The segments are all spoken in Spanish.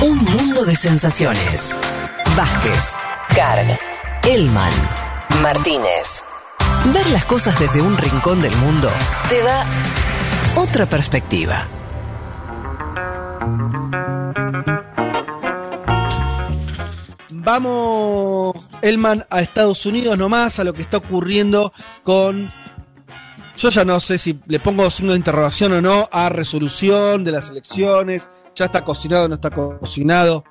Un mundo de sensaciones. Vázquez, Carg, Elman, Martínez. Ver las cosas desde un rincón del mundo te da otra perspectiva. Vamos, Elman, a Estados Unidos nomás, a lo que está ocurriendo con. Yo ya no sé si le pongo signo de interrogación o no a resolución de las elecciones. Ya está cocinado no está cocinado.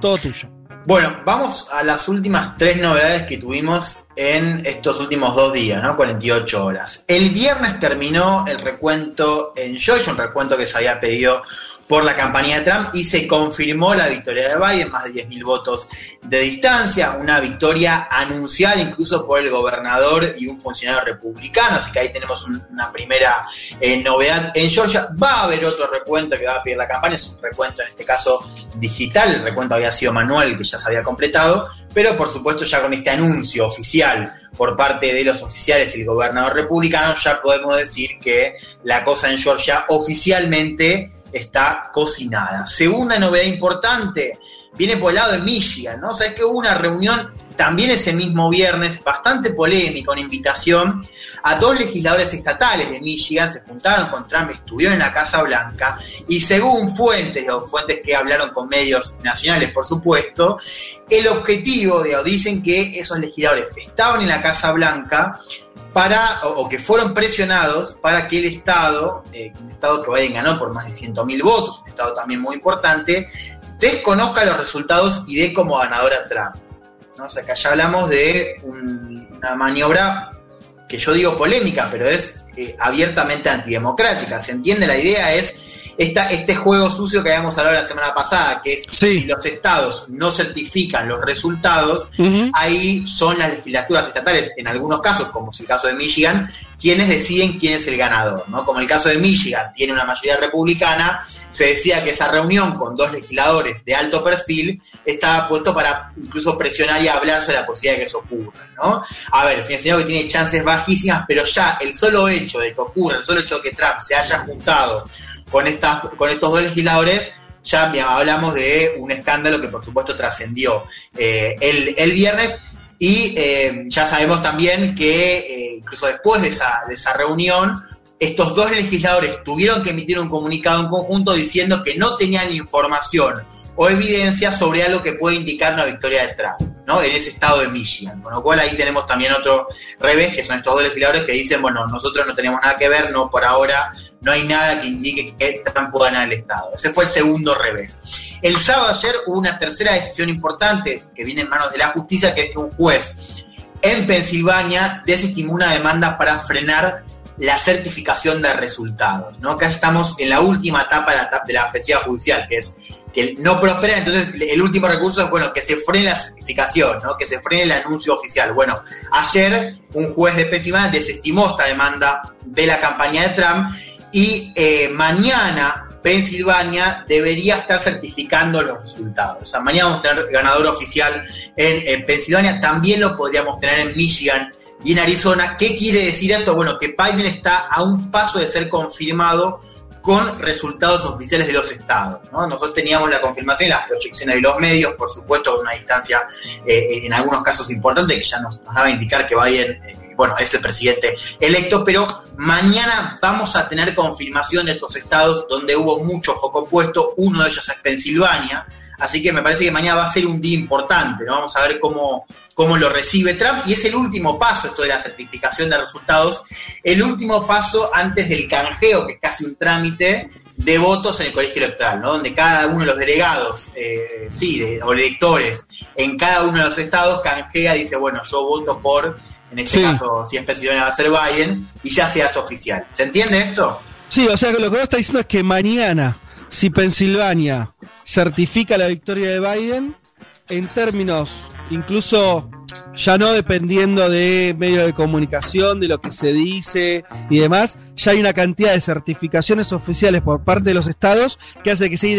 Todo tuyo. Bueno, vamos a las últimas tres novedades que tuvimos en estos últimos dos días, ¿no? 48 horas. El viernes terminó el recuento en Georgia, un recuento que se había pedido por la campaña de Trump y se confirmó la victoria de Biden, más de 10.000 votos de distancia, una victoria anunciada incluso por el gobernador y un funcionario republicano, así que ahí tenemos una primera eh, novedad en Georgia. Va a haber otro recuento que va a pedir la campaña, es un recuento en este caso digital, el recuento había sido manual que ya se había completado, pero por supuesto ya con este anuncio oficial por parte de los oficiales y el gobernador republicano, ya podemos decir que la cosa en Georgia oficialmente está cocinada. Segunda novedad importante, viene por el lado de Michigan, ¿no? Sabes que hubo una reunión también ese mismo viernes, bastante polémica, una invitación a dos legisladores estatales de Michigan, se juntaron con Trump, estuvieron en la Casa Blanca, y según fuentes, fuentes que hablaron con medios nacionales, por supuesto, el objetivo, dicen que esos legisladores estaban en la Casa Blanca para, o, que fueron presionados para que el Estado, eh, un Estado que Biden ganó por más de 100.000 votos, un Estado también muy importante, desconozca los resultados y dé como ganador a Trump. ¿no? O sea, que ya hablamos de una maniobra que yo digo polémica, pero es eh, abiertamente antidemocrática. ¿Se entiende? La idea es este juego sucio que habíamos hablado la semana pasada, que es si los estados no certifican los resultados, ahí son las legislaturas estatales, en algunos casos, como es el caso de Michigan, quienes deciden quién es el ganador. ¿no? Como el caso de Michigan tiene una mayoría republicana, se decía que esa reunión con dos legisladores de alto perfil estaba puesto para incluso presionar y hablar sobre la posibilidad de que eso ocurra. ¿no? A ver, financiero que tiene chances bajísimas, pero ya el solo hecho de que ocurra, el solo hecho de que Trump se haya juntado con, estas, con estos dos legisladores, ya hablamos de un escándalo que por supuesto trascendió eh, el, viernes. Y eh, ya sabemos también que eh, incluso después de esa, de esa reunión, estos dos legisladores tuvieron que emitir un comunicado en conjunto diciendo que no tenían información o evidencia sobre algo que puede indicar una victoria de Trump, ¿no? En ese estado de Michigan. Con lo cual ahí tenemos también otro revés, que son estos dos legisladores que dicen, bueno, nosotros no tenemos nada que ver, no por ahora, no hay nada que indique que Trump pueda ganar el estado. Ese fue el segundo revés. El sábado ayer hubo una tercera decisión importante que viene en manos de la justicia, que es que un juez en Pensilvania desestimó una demanda para frenar la certificación de resultados. ¿no? Acá estamos en la última etapa de la, de la judicial, que es que no prospera, entonces el último recurso es, bueno, que se frene la certificación, ¿no? que se frene el anuncio oficial. Bueno, ayer un juez de Pensilvania desestimó esta demanda de la campaña de Trump y eh, mañana Pensilvania debería estar certificando los resultados. O sea, mañana vamos a tener ganador oficial en, en Pensilvania, también lo podríamos tener en Michigan y en Arizona. ¿Qué quiere decir esto? Bueno, que Biden está a un paso de ser confirmado con resultados oficiales de los estados. Nosotros teníamos la confirmación y las proyecciones de los medios, por supuesto, con una distancia eh, en algunos casos importante, que ya nos, daba a indicar que Biden, eh, bueno, es el presidente electo, pero mañana vamos a tener confirmación de estos estados donde hubo mucho foco puesto, uno de ellos es Pensilvania, Así que me parece que mañana va a ser un día importante, ¿no? Vamos a ver cómo, cómo lo recibe Trump. Y es el último paso, esto de la certificación de resultados, el último paso antes del canjeo, que es casi un trámite de votos en el colegio electoral, ¿no? Donde cada uno de los delegados, eh, sí, o electores en cada uno de los estados canjea, dice, bueno, yo voto por, en este caso, si es Pensilvania va a ser Biden, y ya se hace oficial. ¿Se entiende esto? Sí, o sea que lo que vos está diciendo es que mañana, si Pensilvania certifica la victoria de Biden en términos incluso ya no dependiendo de medios de comunicación, de lo que se dice y demás, ya hay una cantidad de certificaciones oficiales por parte de los estados que hace que sea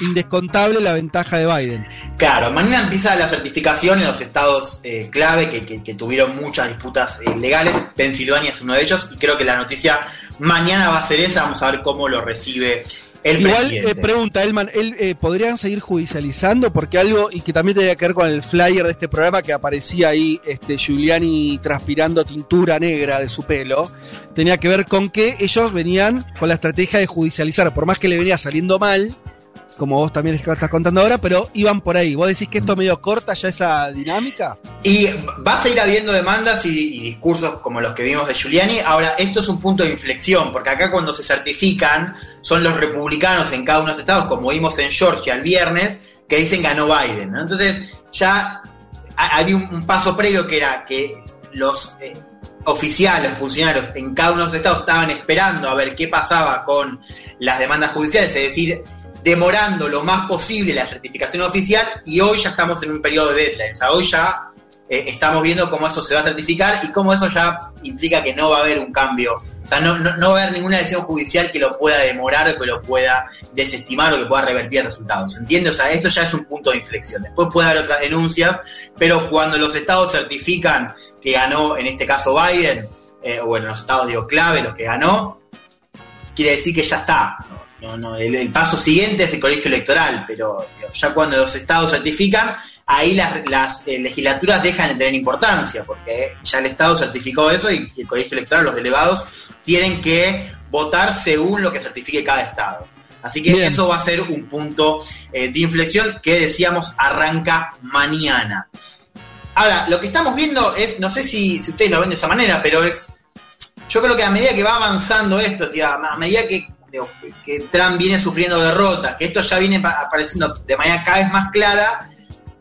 indescontable la ventaja de Biden. Claro, mañana empieza la certificación en los estados eh, clave que, tuvieron muchas disputas eh, legales. Pensilvania es uno de ellos y creo que la noticia mañana va a ser esa. Vamos a ver cómo lo recibe el Igual eh, pregunta, Elman, ¿él, eh, ¿podrían seguir judicializando? Porque algo, y que también tenía que ver con el flyer de este programa que aparecía ahí, este, Giuliani transpirando tintura negra de su pelo, tenía que ver con que ellos venían con la estrategia de judicializar, por más que le venía saliendo mal, como vos también estás contando ahora, pero iban por ahí. ¿Vos decís que esto medio corta ya esa dinámica? Y va a seguir habiendo demandas y, discursos como los que vimos de Giuliani. Ahora, esto es un punto de inflexión, porque acá cuando se certifican son los republicanos en cada uno de los estados, como vimos en Georgia el viernes, que dicen ganó Biden. ¿no? Entonces, ya ha- había un, un paso previo que era que los eh, oficiales, funcionarios en cada uno de los estados estaban esperando a ver qué pasaba con las demandas judiciales, es decir, demorando lo más posible la certificación oficial y hoy ya estamos en un periodo de deadline. O sea, hoy ya eh, estamos viendo cómo eso se va a certificar y cómo eso ya implica que no va a haber un cambio. O sea, no, no, no va a haber ninguna decisión judicial que lo pueda demorar o que lo pueda desestimar o que pueda revertir resultados. ¿Entiende? O sea, esto ya es un punto de inflexión. Después puede haber otras denuncias, pero cuando los estados certifican que ganó, en este caso Biden, eh, o en los estados digo clave, los que ganó, quiere decir que ya está. No, no, el, el paso siguiente es el colegio electoral, pero ya cuando los estados certifican, ahí las, las, eh, legislaturas dejan de tener importancia, porque ya el estado certificó eso y, el colegio electoral, los delegados, tienen que votar según lo que certifique cada estado. Así que Bien. eso va a ser un punto eh, de inflexión que decíamos arranca mañana. Ahora, lo que estamos viendo es, no sé si, si ustedes lo ven de esa manera, pero es, yo creo que a medida que va avanzando esto, o sea, a medida que, que Trump viene sufriendo derrotas, que esto ya viene pa- apareciendo de manera cada vez más clara,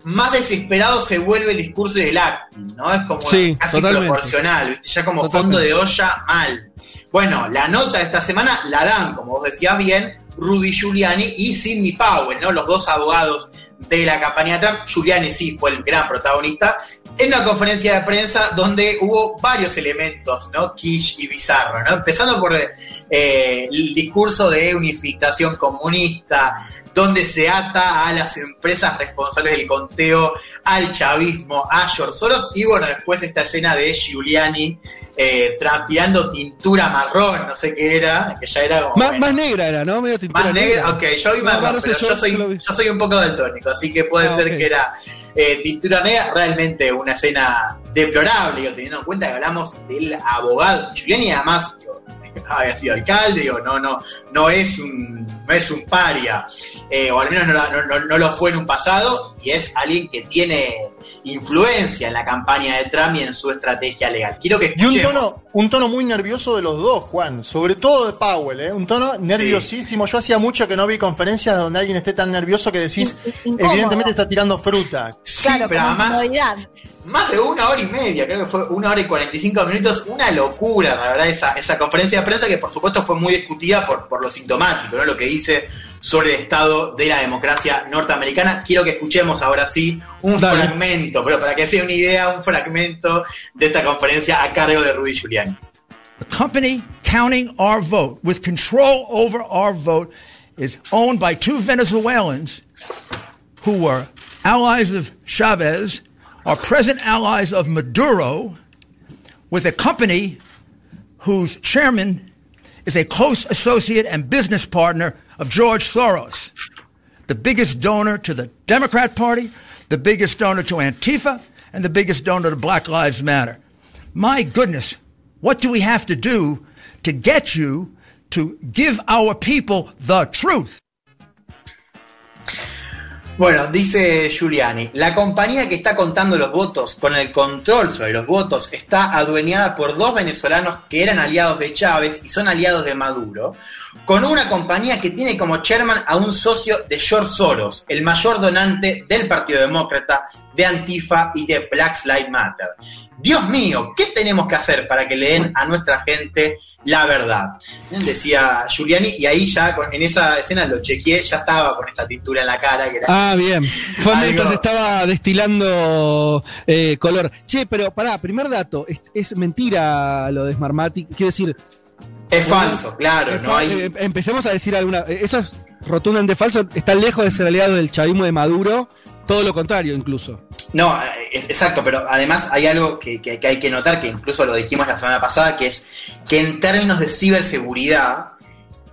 más desesperado se vuelve el discurso del acting, ¿no? Es como Sí, casi totalmente. proporcional, ¿viste? ya como Totalmente. fondo de olla mal. Bueno, la nota de esta semana la dan, como vos decías bien, Rudy Giuliani y Sidney Powell, ¿no? Los dos abogados de la campaña de Trump. Giuliani sí fue el gran protagonista. En una conferencia de prensa donde hubo varios elementos, ¿no? Quiche y bizarro, ¿no? Empezando por eh, el discurso de unificación comunista, donde se ata a las empresas responsables del conteo, al chavismo, a George Soros, y bueno, después esta escena de Giuliani eh, transpirando tintura marrón, no sé qué era, que ya era como... Más, bueno, más negra era, ¿no? Medio tintura más negra, ok, yo vi No, marrón, no sé, pero yo- yo, soy, yo soy un poco daltónico, así que puede Ah, ser que era eh, tintura negra, realmente una escena deplorable, digo, teniendo en cuenta que hablamos del abogado Giuliani, además digo, había sido alcalde, digo, no, no, no es un, no es un paria, eh, o al menos no, no- no- no lo fue en un pasado, y es alguien que tiene influencia en la campaña de Trump y en su estrategia legal. Quiero que Y un escuchemos. tono, un tono muy nervioso de los dos, Juan. Sobre todo de Powell, ¿eh? Un tono nerviosísimo. Yo hacía mucho que no vi conferencias donde alguien esté tan nervioso que decís, In- evidentemente está tirando fruta. Sí, Claro, pero como además, más de una hora y media, creo que fue una hora y 45 minutos, una locura, la verdad, esa, esa conferencia de prensa que por supuesto fue muy discutida por, por lo sintomático, ¿no? lo que dice sobre el estado de la democracia norteamericana. Quiero que escuchemos ahora sí un Dale. fragmento, pero para que sea una idea, un fragmento de esta conferencia a cargo de Rudy Giuliani. The company counting our vote with control over our vote is owned by two Venezuelans who were allies of Chavez, are present allies of Maduro, with a company whose chairman is a close associate and business partner of George Soros, the biggest donor to the Democrat Party, the biggest donor to Antifa, and the biggest donor to Black Lives Matter. My goodness, what do we have to do to get you to give our people the truth? Bueno, dice Giuliani, la compañía que está contando los votos con el control sobre los votos está adueñada por dos venezolanos que eran aliados de Chávez y son aliados de Maduro, con una compañía que tiene como chairman a un socio de George Soros, el mayor donante del Partido Demócrata, de Antifa y de Black Lives Matter. Dios mío, ¿qué tenemos que hacer para que le den a nuestra gente la verdad? Decía Giuliani, y ahí ya en esa escena lo chequeé, ya estaba con esta tintura en la cara, que era Ah, bien. Fue Algo- mientras estaba destilando eh, color. Che, pero pará, primer dato. Es, es mentira lo de Smartmatic. Quiero decir, Es falso, claro, es no hay. eh, empecemos a decir alguna. eh, Eso es rotundamente falso. Está lejos de ser aliado del chavismo de Maduro. Todo lo contrario, incluso. No, es- exacto, pero además hay algo que, que- que hay que notar, que incluso lo dijimos la semana pasada, que es que en términos de ciberseguridad,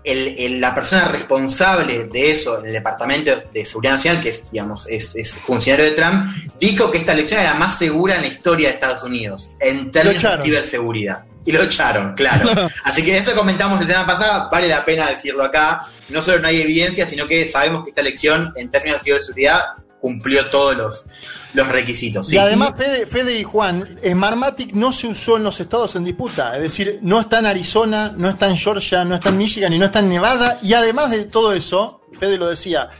la persona responsable de eso en el Departamento de Seguridad Nacional, que es, digamos, es, funcionario de Trump, dijo que esta elección era la más segura en la historia de Estados Unidos, en términos de ciberseguridad. Y lo echaron, claro. Así que eso comentamos la semana pasada, vale la pena decirlo acá. No solo no hay evidencia, sino que sabemos que esta elección, en términos de ciberseguridad, cumplió todos los, los requisitos. Y además, Fede, y Juan, Smartmatic no se usó en los estados en disputa. Es decir, no está en Arizona, no está en Georgia, no está en Michigan y no está en Nevada. Y además de todo eso, Fede lo decía,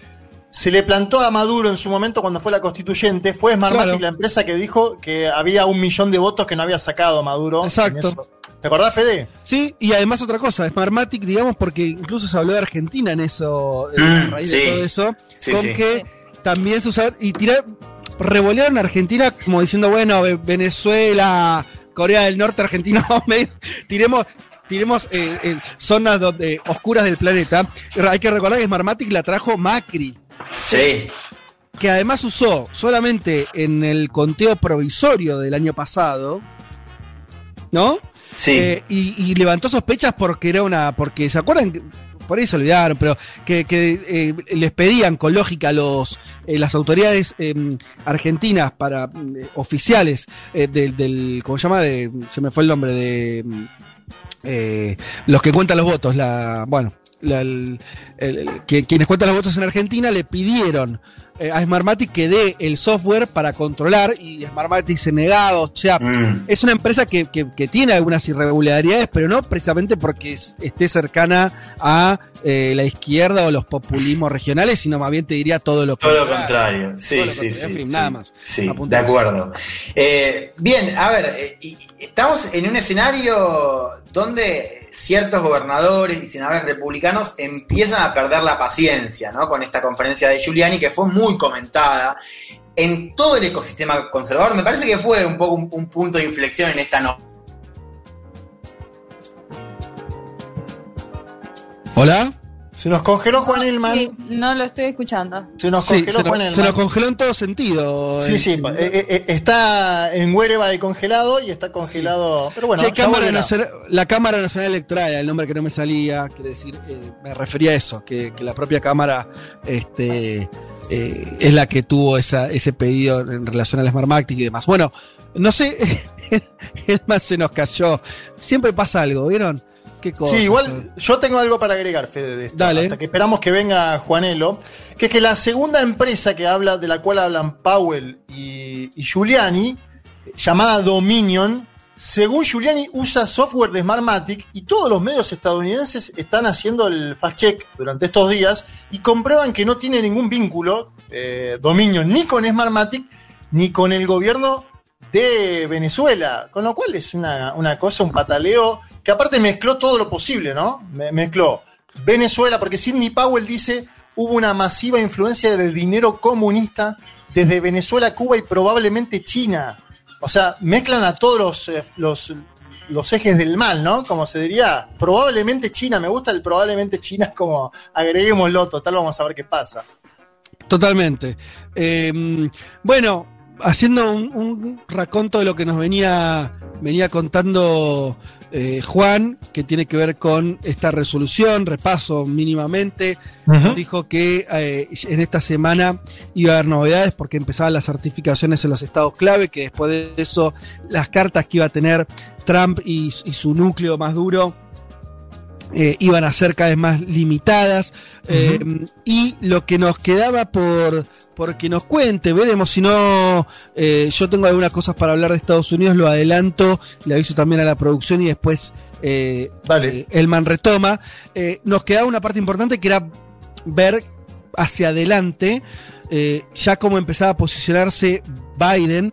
se le plantó a Maduro en su momento cuando fue la constituyente. Fue Smartmatic la empresa que dijo que había un millón de votos que no había sacado Maduro. Exacto. ¿Te acordás, Fede? Sí, y además otra cosa, Smartmatic, digamos, porque incluso se habló de Argentina en eso, a mm, raíz de todo eso, con que también se usaron y tirar, revolearon a Argentina como diciendo, bueno, Venezuela, Corea del Norte, Argentina, tiremos, tiremos eh, zonas donde, oscuras del planeta. Hay que recordar que Smartmatic la trajo Macri. Sí. Que además usó solamente en el conteo provisorio del año pasado, ¿no? Sí. Eh, y, y, levantó sospechas porque era una. Porque, ¿se acuerdan? Por ahí se olvidaron, pero que, eh, les pedían con lógica los, eh, las autoridades em, argentinas para eh, oficiales del, del, ¿cómo se llama? Se me fue el nombre de em, los que cuentan los votos, la, bueno, que, quienes cuentan los votos en Argentina le pidieron eh, a Smartmatic que dé el software para controlar y Smartmatic se negaba. O sea, mm. es una empresa que, tiene algunas irregularidades, pero no precisamente porque esté cercana a eh, la izquierda o los populismos regionales, sino más bien te diría todo lo contrario. Todo lo contrario, sí, sí, sí. nada más. Sí, de acuerdo. Eh, bien, a ver, estamos en un escenario donde ciertos gobernadores y senadores republicanos empiezan a perder la paciencia ¿no? con esta conferencia de Giuliani, que fue muy comentada en todo el ecosistema conservador. Me parece que fue un poco un, punto de inflexión en esta no. Hola. Se nos congeló Juan Elman. Sí, no lo estoy escuchando. Se nos congeló Juan Elman. Se nos congeló en todo sentido. Sí, sí. Eh, eh, eh, está en Huerva de congelado y está congelado. Pero bueno, la Cámara Nacional Electoral, el nombre que no me salía, quiere decir, me refería a eso, que, la propia Cámara este, es la que tuvo esa, ese pedido en relación al Smart y demás. Bueno, no sé, el más se nos cayó. Siempre pasa algo, ¿vieron? Sí, igual yo tengo algo para agregar, Fede, de esto, Dale. Hasta que esperamos que venga Juanelo. Que es que la segunda empresa que habla, de la cual hablan Powell y, Giuliani, llamada Dominion, según Giuliani, usa software de Smartmatic y todos los medios estadounidenses están haciendo el fast check durante estos días y comprueban que no tiene ningún vínculo eh, Dominion ni con Smartmatic ni con el gobierno de Venezuela. Con lo cual es una, una cosa, un pataleo que aparte mezcló todo lo posible, ¿no? mezcló Venezuela, porque Sidney Powell dice hubo una masiva influencia del dinero comunista desde Venezuela, Cuba y probablemente China. O sea, mezclan a todos los, eh, los, los ejes del mal, ¿no? Como se diría, probablemente China, me gusta el probablemente China, como agreguémoslo, total, vamos a ver qué pasa. Totalmente. Em, bueno, haciendo un, un, raconto de lo que nos venía, venía contando eh, Juan, que tiene que ver con esta resolución, repaso mínimamente, dijo que eh, en esta semana iba a haber novedades porque empezaban las certificaciones en los estados clave, que después de eso las cartas que iba a tener Trump y, su núcleo más duro eh, iban a ser cada vez más limitadas. y lo que nos quedaba por porque nos cuente, veremos. Si no, eh, yo tengo algunas cosas para hablar de Estados Unidos, lo adelanto, le aviso también a la producción y después eh, eh Elman retoma. Eh, nos quedaba una parte importante que era ver hacia adelante ya cómo empezaba a posicionarse Biden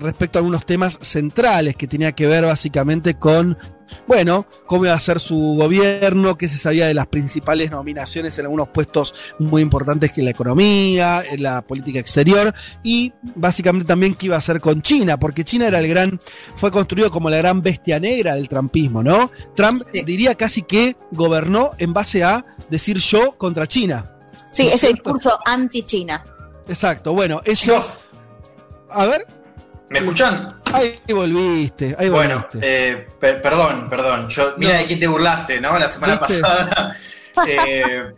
respecto a algunos temas centrales que tenía que ver básicamente con bueno, cómo iba a ser su gobierno, qué se sabía de las principales nominaciones en algunos puestos muy importantes que la economía, en la política exterior y básicamente también qué iba a hacer con China, porque China era el gran, fue construido como la gran bestia negra del trumpismo, ¿no? Trump diría casi que gobernó en base a decir yo contra China. Sí, ese discurso anti-China. Exacto, bueno, eso... A ver. ¿Me escuchan? Ahí volviste, ahí Bueno, volviste. eh, per- perdón, perdón. Yo, mira No. de quién te burlaste, ¿no? La semana ¿Viste? pasada. Eh,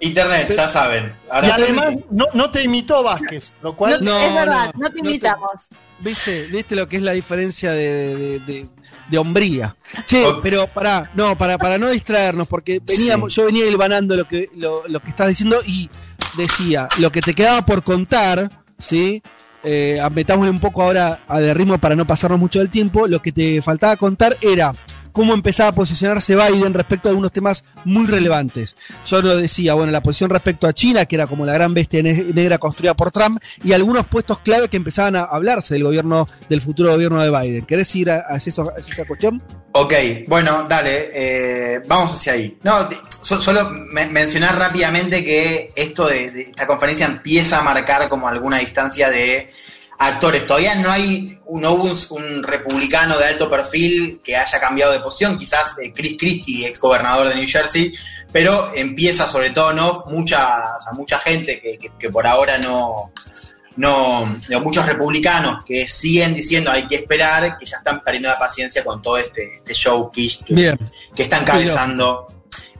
internet, ya saben. Ahora Y además no, no te imitó Vázquez, lo No, cual No, es verdad, no, no, te no te- invitamos. ¿Viste, ¿Viste lo que es la diferencia de, de, de- de hombría? Che, pero para, no, para, para no distraernos, porque veníamos, yo venía hilvanando lo que, lo, lo que estás diciendo y decía, lo que te quedaba por contar, ¿sí? Eh, metámosle un poco ahora a de ritmo para no pasarnos mucho del tiempo, lo que te faltaba contar era cómo empezaba a posicionarse Biden respecto a algunos temas muy relevantes. Yo lo decía, bueno, la posición respecto a China, que era como la gran bestia ne- negra construida por Trump, y algunos puestos clave que empezaban a hablarse del gobierno, del futuro gobierno de Biden. ¿Querés ir a esa cuestión? Ok, bueno, dale, eh, vamos hacia ahí. No, so- solo me- mencionar rápidamente que esto de, esta conferencia empieza a marcar como alguna distancia de actores. Todavía no hay, no hubo un, republicano de alto perfil que haya cambiado de posición, quizás eh, Chris Christie, ex gobernador de New Jersey, pero empieza sobre todo no mucha, mucha gente que, que- que por ahora no, no, muchos republicanos que siguen diciendo hay que esperar, que ya están perdiendo la paciencia con todo este, este show que, Bien. que está encabezando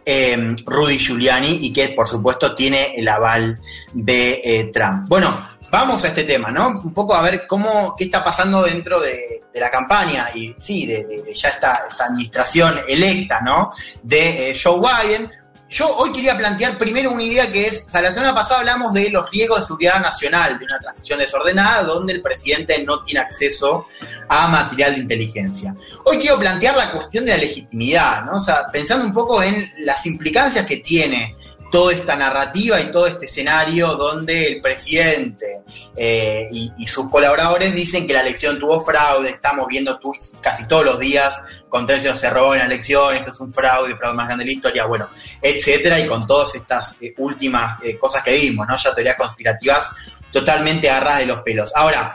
eh, Rudy Giuliani y que por supuesto tiene el aval de eh, Trump. Bueno, vamos a este tema, ¿no? Un poco a ver cómo, qué está pasando dentro de, de la campaña y sí, de, de- de ya esta, esta administración electa, ¿no? De eh, Joe Biden. Yo hoy quería plantear primero una idea que es, o sea, la semana pasada hablamos de los riesgos de seguridad nacional, de una transición desordenada donde el presidente no tiene acceso a material de inteligencia. Hoy quiero plantear la cuestión de la legitimidad, ¿no? O sea, pensando un poco en las implicancias que tiene toda esta narrativa y todo este escenario donde el presidente eh, y, sus colaboradores dicen que la elección tuvo fraude, estamos viendo tweets casi todos los días, Contreras se robó en la elección, esto es un fraude, el fraude más grande de la historia, bueno, etcétera, y con todas estas eh, últimas eh, cosas que vimos, ¿no? Ya teorías conspirativas totalmente agarradas de los pelos. Ahora,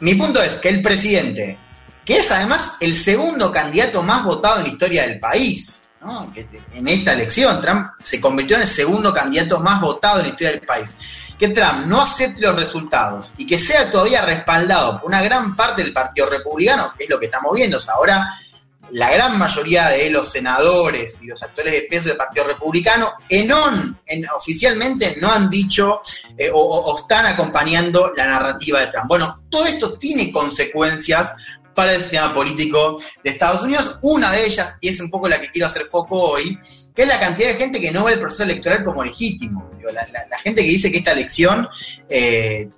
mi punto es que el presidente, que es además el segundo candidato más votado en la historia del país, que en esta elección Trump se convirtió en el segundo candidato más votado en la historia del país, que Trump no acepte los resultados y que sea todavía respaldado por una gran parte del Partido Republicano, que es lo que estamos viendo, ahora la gran mayoría de los senadores y los actores de peso del Partido Republicano en en, oficialmente no han dicho eh, o están acompañando la narrativa de Trump. Bueno, todo esto tiene consecuencias para el sistema político de Estados Unidos. Una de ellas, y es un poco la que quiero hacer foco hoy, que es la cantidad de gente que no ve el proceso electoral como legítimo. La, la- gente que dice que esta elección eh,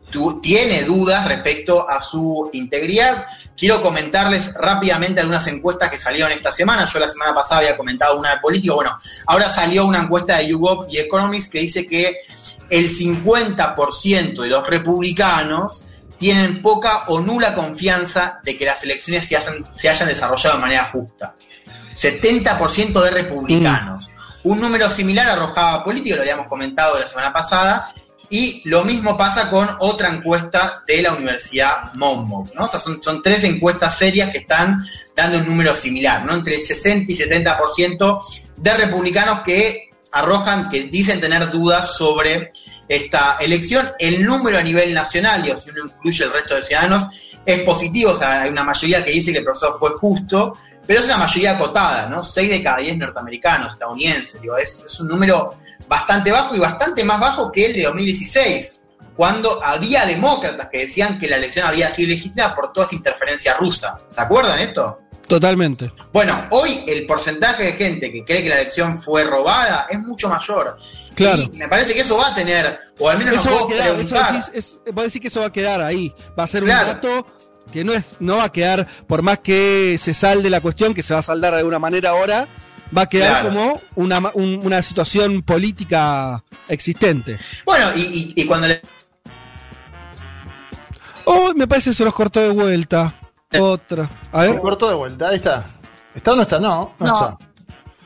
tiene dudas respecto a su integridad. Quiero comentarles rápidamente algunas encuestas que salieron esta semana. Yo la semana pasada había comentado una de político. Bueno, ahora salió una encuesta de YouGov y Economics que dice que el 50% de los republicanos tienen poca o nula confianza de que las elecciones se, hacen- se hayan desarrollado de manera justa. 70% de republicanos. Un número similar arrojaba político, lo habíamos comentado la semana pasada, y lo mismo pasa con otra encuesta de la Universidad Monmouth, ¿no? O sea, son, son tres encuestas serias que están dando un número similar, ¿no? Entre 60 y 70% de republicanos que arrojan, que dicen tener dudas sobre esta elección. El número a nivel nacional, y si uno incluye el resto de ciudadanos, es positivo, o sea, hay una mayoría que dice que el proceso fue justo, pero es una mayoría acotada, ¿no? 6 de cada 10 norteamericanos, estadounidenses, digo, es, es un número bastante bajo y bastante más bajo que el de 2016, cuando había demócratas que decían que la elección había sido legítima por toda esta interferencia rusa. ¿Se acuerdan esto? Totalmente. Bueno, hoy el porcentaje de gente que cree que la elección fue robada es mucho mayor. Claro. Y me parece que eso va a tener, o al menos Eso nos va a quedar, eso decís, es, que eso va a quedar ahí. Va a ser Claro. un dato que no es, no va a quedar, por más que se salde la cuestión, que se va a saldar de alguna manera ahora, va a quedar Claro. como una, un- una situación política existente. Bueno, y, y- y cuando le Oh, me parece que se los cortó de vuelta. Otra. A Se ver. cortó de vuelta. Ahí está. ¿Está o no está? No, no, No. está.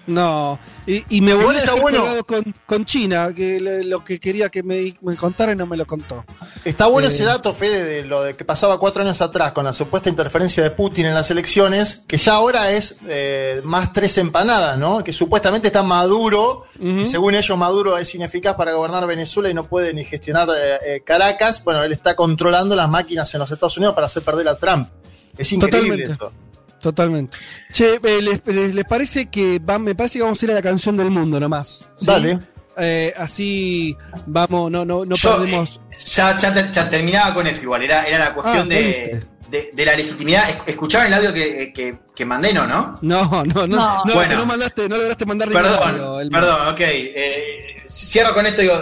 No. Y, y me Igual a está dejar bueno. con, con China, que le- lo que quería que me, me contara y no me lo contó. Está bueno Eh. ese dato, Fede, de lo de que pasaba cuatro años atrás con la supuesta interferencia de Putin en las elecciones, que ya ahora es eh, más tres empanadas, ¿no? Que supuestamente está Maduro, y según ellos Maduro es ineficaz para gobernar Venezuela y no puede ni gestionar eh, eh, Caracas. Bueno, él está controlando las máquinas en los Estados Unidos para hacer perder a Trump. Es increíble Totalmente. eso. Totalmente. Che, eh, les, les- les parece que va, me parece que vamos a ir a la canción del mundo nomás. ¿sí? Dale. Eh, así vamos, no, no, no Yo, perdemos. eh, ya, ya ya terminaba con eso igual, era, era la cuestión Ah, de, de, de la legitimidad. Es- ¿Escucharon el audio que, que, que mandé, no? ¿no? No, no, no, no, No. Bueno. no mandaste, no lograste mandar ningún audio, Perdón, el- perdón, ok. Eh, cierro con esto. Digo,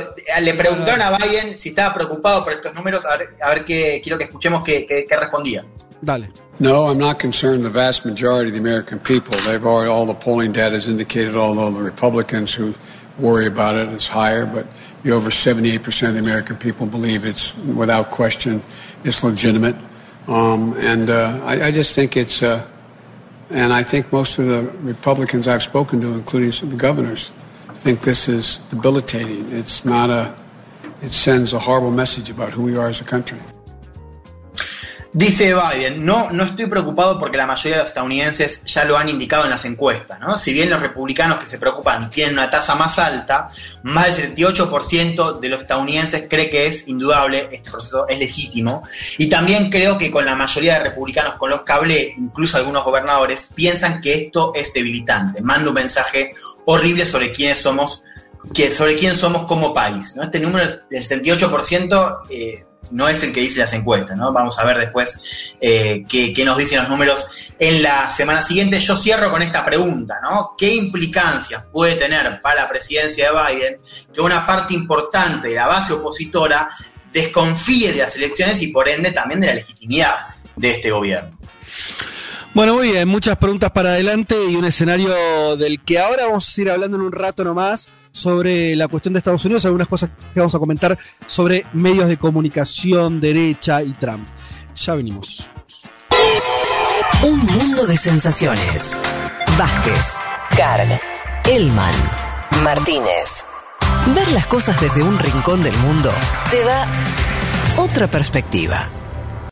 le preguntaron a Biden si estaba preocupado por estos números. A ver, a ver qué quiero que escuchemos qué, qué- qué respondía. Dale. No, I'm not concerned. The vast majority of the American people, they've already, all the polling data has indicated, although the Republicans who worry about it is higher, but over 78% of the American people believe it's, without question, it's legitimate. Um, and uh, I, I just think it's, uh, and I think most of the Republicans I've spoken to, including some of the governors, think this is debilitating. It's not a, it sends a horrible message about who we are as a country. Dice Biden, no, no estoy preocupado porque la mayoría de los estadounidenses ya lo han indicado en las encuestas, ¿no? Si bien los republicanos que se preocupan tienen una tasa más alta, más del 78% de los estadounidenses cree que es indudable, este proceso es legítimo, y también creo que con la mayoría de republicanos con los que hablé, incluso algunos gobernadores, piensan que esto es debilitante, manda un mensaje horrible sobre quiénes somos, que, sobre quién somos como país, ¿no? Este número del 78%... Eh, no es el que dice las encuestas, ¿no? Vamos a ver después eh, qué, qué nos dicen los números en la semana siguiente. Yo cierro con esta pregunta, ¿no? ¿Qué implicancias puede tener para la presidencia de Biden que una parte importante de la base opositora desconfíe de las elecciones y por ende también de la legitimidad de este gobierno? Bueno, muy bien, muchas preguntas para adelante y un escenario del que ahora vamos a seguir hablando en un rato nomás sobre la cuestión de Estados Unidos, algunas cosas que vamos a comentar sobre medios de comunicación, derecha y Trump. Ya venimos. Un mundo de sensaciones. Vázquez, Carg, Elman, Martínez. Ver las cosas desde un rincón del mundo te da otra perspectiva.